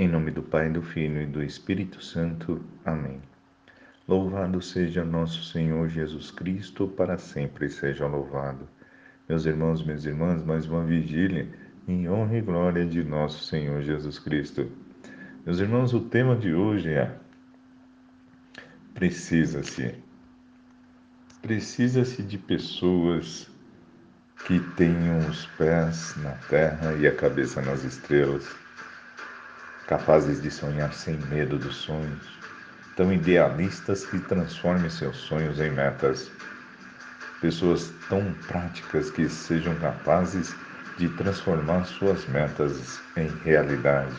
Em nome do Pai, do Filho e do Espírito Santo. Amém. Louvado seja nosso Senhor Jesus Cristo, para sempre seja louvado. Meus irmãos, minhas irmãs, mais uma vigília em honra e glória de nosso Senhor Jesus Cristo. Meus irmãos, o tema de hoje é Precisa-se. Precisa-se de pessoas que tenham os pés na terra e a cabeça nas estrelas capazes de sonhar sem medo dos sonhos, tão idealistas que transformem seus sonhos em metas, pessoas tão práticas que sejam capazes de transformar suas metas em realidade,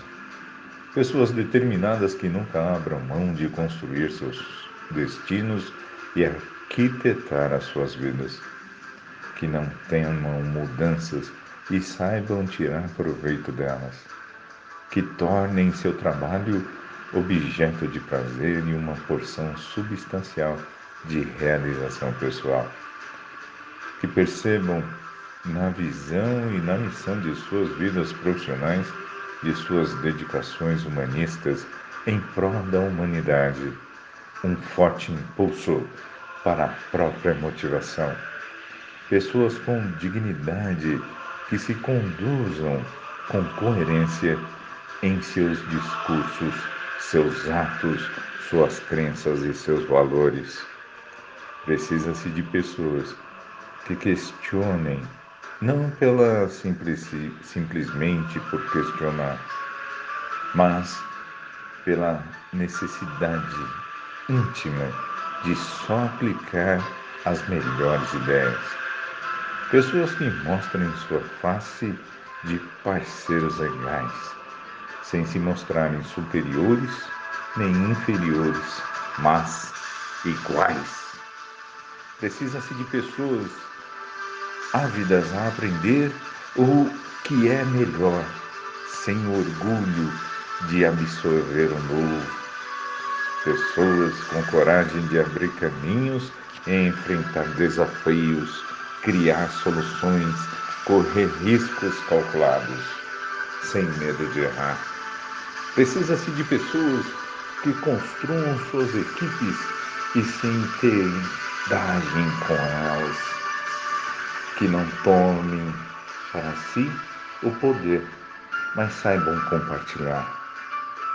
pessoas determinadas que nunca abram mão de construir seus destinos e arquitetar as suas vidas, que não temam mudanças e saibam tirar proveito delas que tornem seu trabalho objeto de prazer e uma porção substancial de realização pessoal. Que percebam na visão e na missão de suas vidas profissionais e suas dedicações humanistas em prol da humanidade um forte impulso para a própria motivação. Pessoas com dignidade que se conduzam com coerência em seus discursos, seus atos, suas crenças e seus valores. Precisa-se de pessoas que questionem, não pela simples, simplesmente por questionar, mas pela necessidade íntima de só aplicar as melhores ideias. Pessoas que mostrem sua face de parceiros legais sem se mostrarem superiores nem inferiores, mas iguais. Precisa-se de pessoas ávidas a aprender o que é melhor, sem orgulho de absorver o novo. Pessoas com coragem de abrir caminhos e enfrentar desafios, criar soluções, correr riscos calculados, sem medo de errar. Precisa-se de pessoas que construam suas equipes e se interagem com elas, que não tomem para si o poder, mas saibam compartilhar.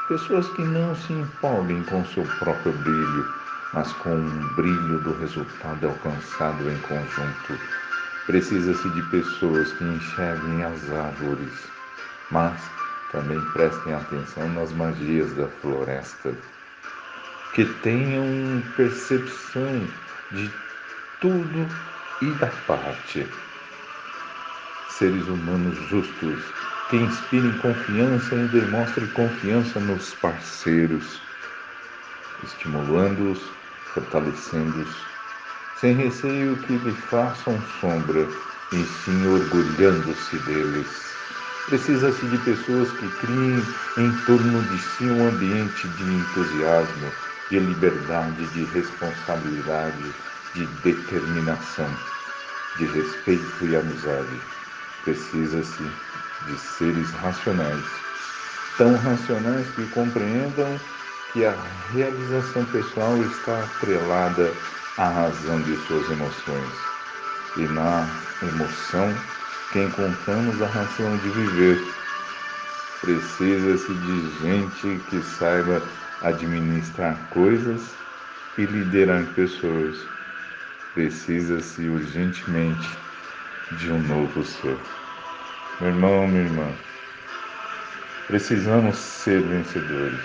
Pessoas que não se empolguem com seu próprio brilho, mas com o brilho do resultado alcançado em conjunto. Precisa-se de pessoas que enxerguem as árvores, mas também prestem atenção nas magias da floresta, que tenham percepção de tudo e da parte. Seres humanos justos, que inspirem confiança e demonstrem confiança nos parceiros, estimulando-os, fortalecendo-os, sem receio que lhe façam sombra, e sim orgulhando-se deles Precisa-se de pessoas que criem em torno de si um ambiente de entusiasmo, de liberdade, de responsabilidade, de determinação, de respeito e amizade. Precisa-se de seres racionais, tão racionais que compreendam que a realização pessoal está atrelada à razão de suas emoções. E na emoção que encontramos a razão de viver. Precisa-se de gente que saiba administrar coisas e liderar pessoas. Precisa-se urgentemente de um novo ser. Meu irmão, minha irmã, precisamos ser vencedores.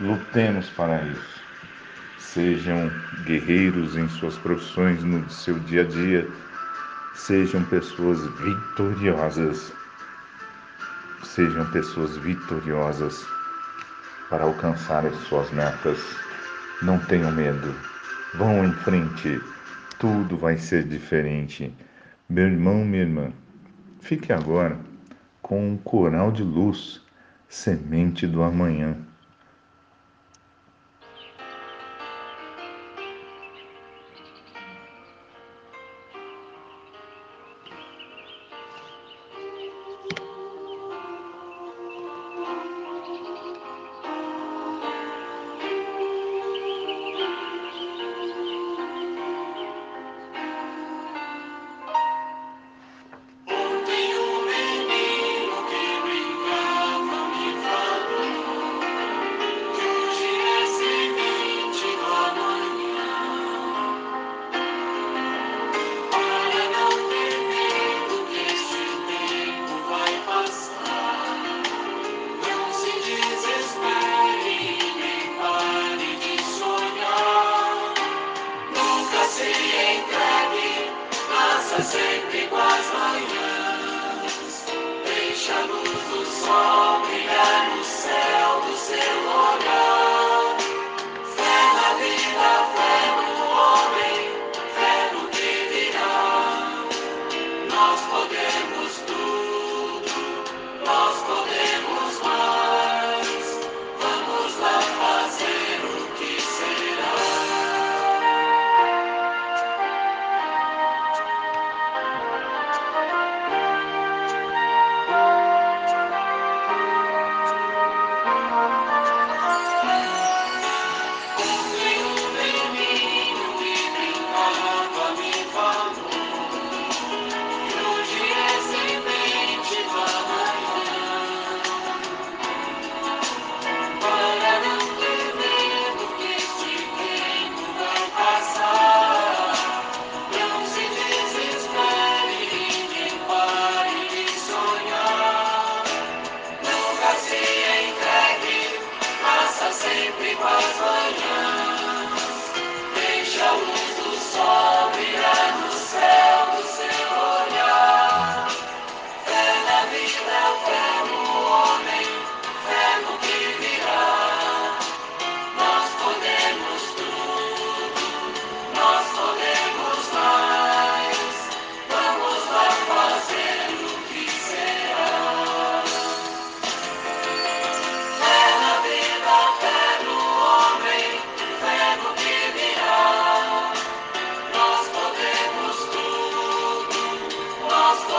Lutemos para isso. Sejam guerreiros em suas profissões, no seu dia a dia Sejam pessoas vitoriosas. Sejam pessoas vitoriosas para alcançar as suas metas. Não tenham medo. Vão em frente. Tudo vai ser diferente. Meu irmão, minha irmã, fique agora com um coral de luz, semente do amanhã.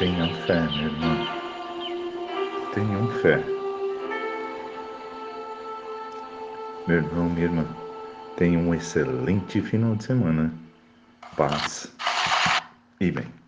Tenha fé, meu irmão. Tenham fé. Meu irmão, minha irmã, tenha um excelente final de semana. Paz e bem.